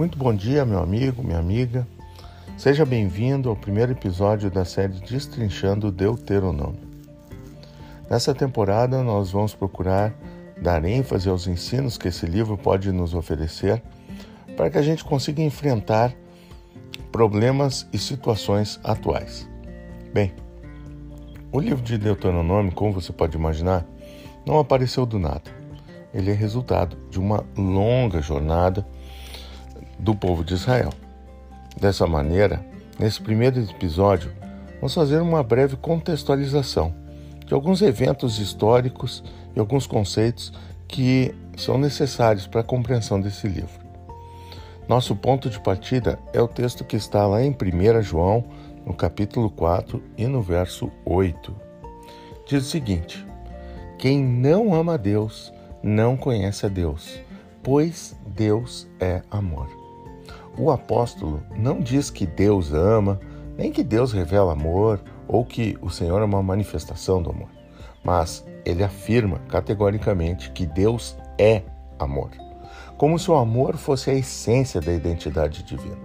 Muito bom dia, meu amigo, minha amiga. Seja bem-vindo ao primeiro episódio da série Destrinchando Deuteronômio. Nessa temporada, nós vamos procurar dar ênfase aos ensinos que esse livro pode nos oferecer para que a gente consiga enfrentar problemas e situações atuais. Bem, o livro de Deuteronômio, como você pode imaginar, não apareceu do nada. Ele é resultado de uma longa jornada do povo de Israel. Dessa maneira, nesse primeiro episódio, vamos fazer uma breve contextualização de alguns eventos históricos e alguns conceitos que são necessários para a compreensão desse livro. Nosso ponto de partida é o texto que está lá em 1 João, no capítulo 4 e no verso 8. Diz o seguinte: Quem não ama Deus não conhece a Deus, pois Deus é amor. O apóstolo não diz que Deus ama, nem que Deus revela amor ou que o Senhor é uma manifestação do amor, mas ele afirma categoricamente que Deus é amor, como se o amor fosse a essência da identidade divina.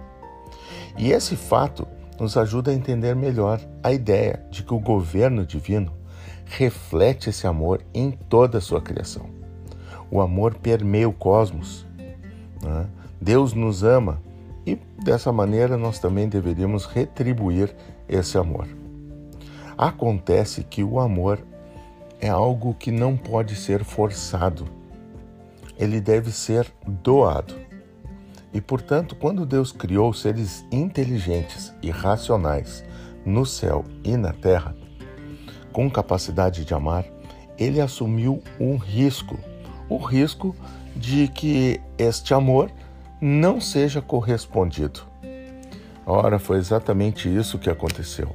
E esse fato nos ajuda a entender melhor a ideia de que o governo divino reflete esse amor em toda a sua criação. O amor permeia o cosmos. Né? Deus nos ama e dessa maneira nós também deveríamos retribuir esse amor. Acontece que o amor é algo que não pode ser forçado. Ele deve ser doado. E portanto, quando Deus criou seres inteligentes e racionais no céu e na terra, com capacidade de amar, ele assumiu um risco o risco de que este amor não seja correspondido. Ora, foi exatamente isso que aconteceu.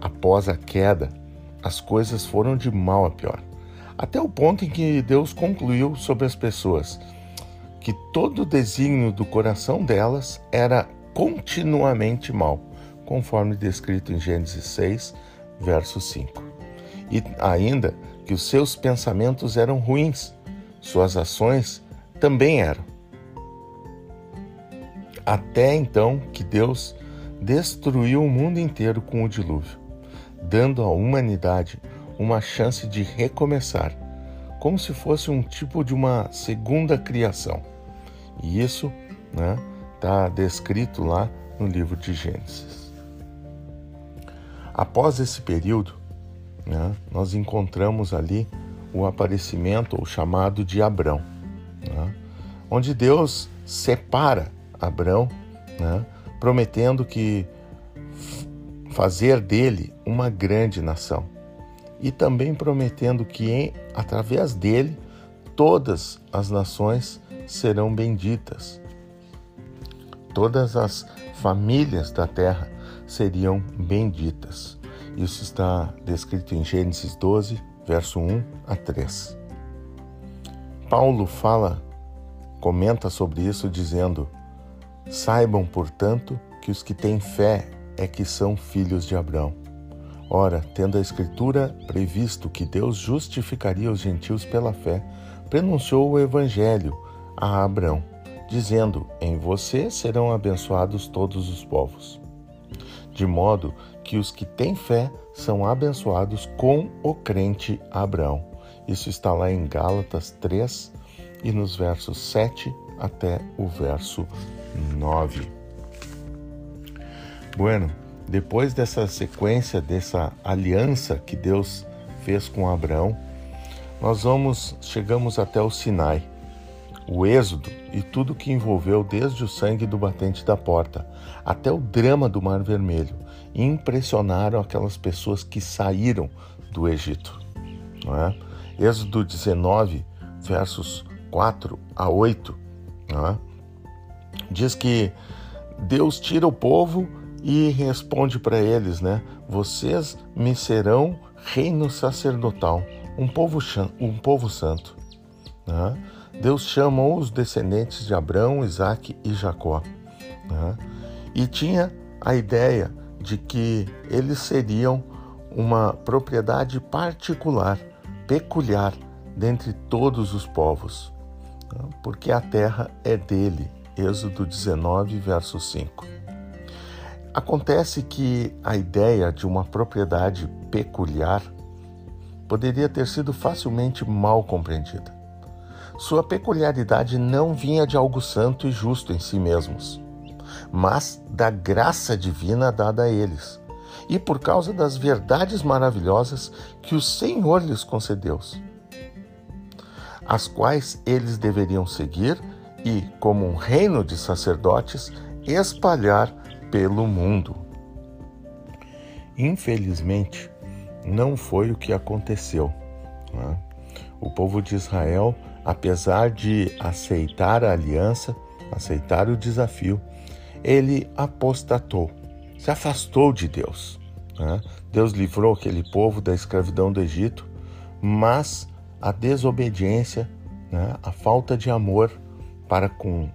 Após a queda, as coisas foram de mal a pior, até o ponto em que Deus concluiu sobre as pessoas que todo o desígnio do coração delas era continuamente mal, conforme descrito em Gênesis 6, verso 5. E ainda que os seus pensamentos eram ruins, suas ações também eram. Até então que Deus destruiu o mundo inteiro com o dilúvio, dando à humanidade uma chance de recomeçar, como se fosse um tipo de uma segunda criação. E isso está né, tá descrito lá no livro de Gênesis. Após esse período, né, nós encontramos ali o aparecimento ou chamado de Abrão, né? onde Deus separa Abrão, né? prometendo que fazer dele uma grande nação e também prometendo que em, através dele todas as nações serão benditas. Todas as famílias da terra seriam benditas. Isso está descrito em Gênesis 12, verso 1 a 3. Paulo fala, comenta sobre isso dizendo: Saibam, portanto, que os que têm fé é que são filhos de Abraão. Ora, tendo a Escritura previsto que Deus justificaria os gentios pela fé, prenunciou o Evangelho a Abraão, dizendo: Em você serão abençoados todos os povos. De modo que os que têm fé são abençoados com o crente Abraão. Isso está lá em Gálatas 3 e nos versos 7 até o verso 9. Bueno, depois dessa sequência, dessa aliança que Deus fez com Abraão, nós vamos chegamos até o Sinai, o Êxodo e tudo que envolveu desde o sangue do batente da porta até o drama do Mar Vermelho impressionaram aquelas pessoas que saíram do Egito. Não é? Êxodo 19, versos 4 a 8, é? Diz que Deus tira o povo e responde para eles, né? Vocês me serão reino sacerdotal, um povo, um povo santo. Né? Deus chamou os descendentes de Abraão, Isaac e Jacó. Né? E tinha a ideia de que eles seriam uma propriedade particular, peculiar, dentre todos os povos, né? porque a terra é dele, Êxodo 19, verso 5. Acontece que a ideia de uma propriedade peculiar poderia ter sido facilmente mal compreendida. Sua peculiaridade não vinha de algo santo e justo em si mesmos, mas da graça divina dada a eles, e por causa das verdades maravilhosas que o Senhor lhes concedeu, as quais eles deveriam seguir e, como um reino de sacerdotes, espalhar pelo mundo. Infelizmente, não foi o que aconteceu. Né? O povo de Israel, apesar de aceitar a aliança, aceitar o desafio, ele apostatou, se afastou de Deus. Né? Deus livrou aquele povo da escravidão do Egito, mas a desobediência, né? a falta de amor para com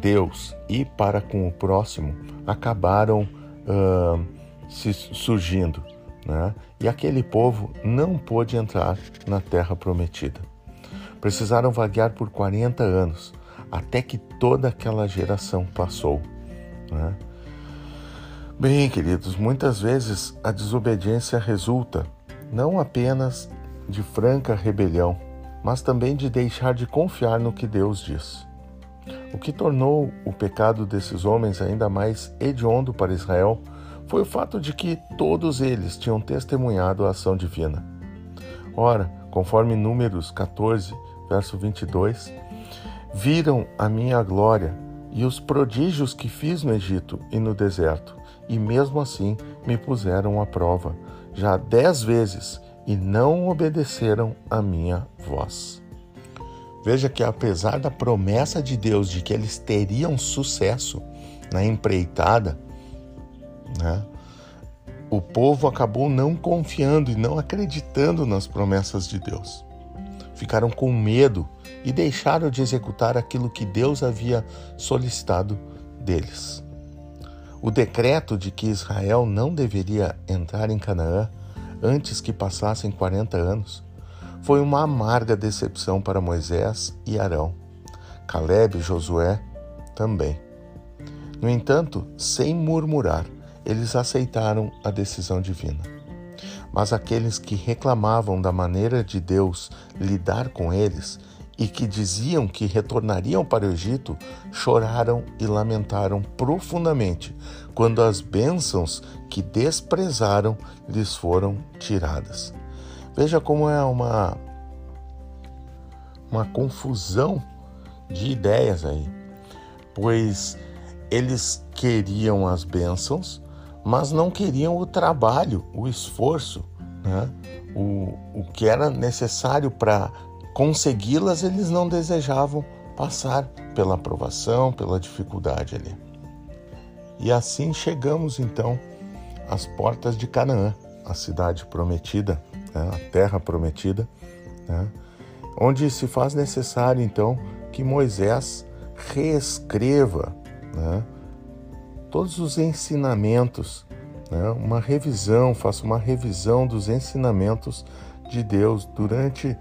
Deus e para com o próximo acabaram uh, se surgindo. Né? E aquele povo não pôde entrar na terra prometida. Precisaram vaguear por 40 anos, até que toda aquela geração passou. Né? Bem, queridos, muitas vezes a desobediência resulta não apenas de franca rebelião, mas também de deixar de confiar no que Deus diz. O que tornou o pecado desses homens ainda mais hediondo para Israel foi o fato de que todos eles tinham testemunhado a ação divina. Ora, conforme Números 14, verso 22, viram a minha glória e os prodígios que fiz no Egito e no deserto, e mesmo assim me puseram à prova, já dez vezes, e não obedeceram a minha voz. Veja que, apesar da promessa de Deus de que eles teriam sucesso na empreitada, né, o povo acabou não confiando e não acreditando nas promessas de Deus. Ficaram com medo e deixaram de executar aquilo que Deus havia solicitado deles. O decreto de que Israel não deveria entrar em Canaã antes que passassem 40 anos foi uma amarga decepção para Moisés e Arão. Caleb e Josué também. No entanto, sem murmurar, eles aceitaram a decisão divina. Mas aqueles que reclamavam da maneira de Deus lidar com eles e que diziam que retornariam para o Egito, choraram e lamentaram profundamente quando as bênçãos que desprezaram lhes foram tiradas. Veja como é uma uma confusão de ideias aí, pois eles queriam as bênçãos, mas não queriam o trabalho, o esforço, né? o, o que era necessário para consegui-las, eles não desejavam passar pela aprovação, pela dificuldade ali. E assim chegamos então às portas de Canaã, a cidade prometida né, a terra prometida, né, onde se faz necessário então que Moisés reescreva né, todos os ensinamentos, né, uma revisão, faça uma revisão dos ensinamentos de Deus durante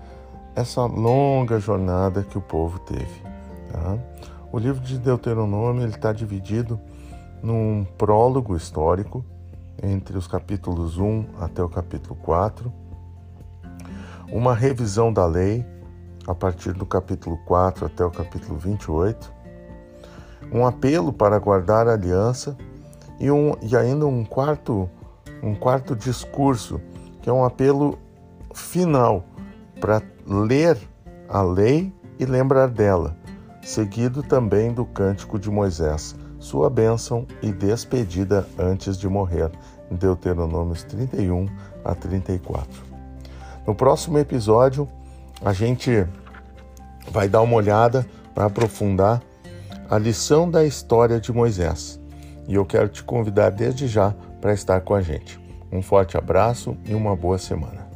essa longa jornada que o povo teve. Tá? O livro de Deuteronômio está dividido num prólogo histórico entre os capítulos 1 até o capítulo 4 uma revisão da lei, a partir do capítulo 4 até o capítulo 28, um apelo para guardar a aliança e, um, e ainda um quarto, um quarto discurso, que é um apelo final para ler a lei e lembrar dela, seguido também do cântico de Moisés, sua bênção e despedida antes de morrer, Deuteronômios 31 a 34. No próximo episódio, a gente vai dar uma olhada, vai aprofundar a lição da história de Moisés. E eu quero te convidar desde já para estar com a gente. Um forte abraço e uma boa semana.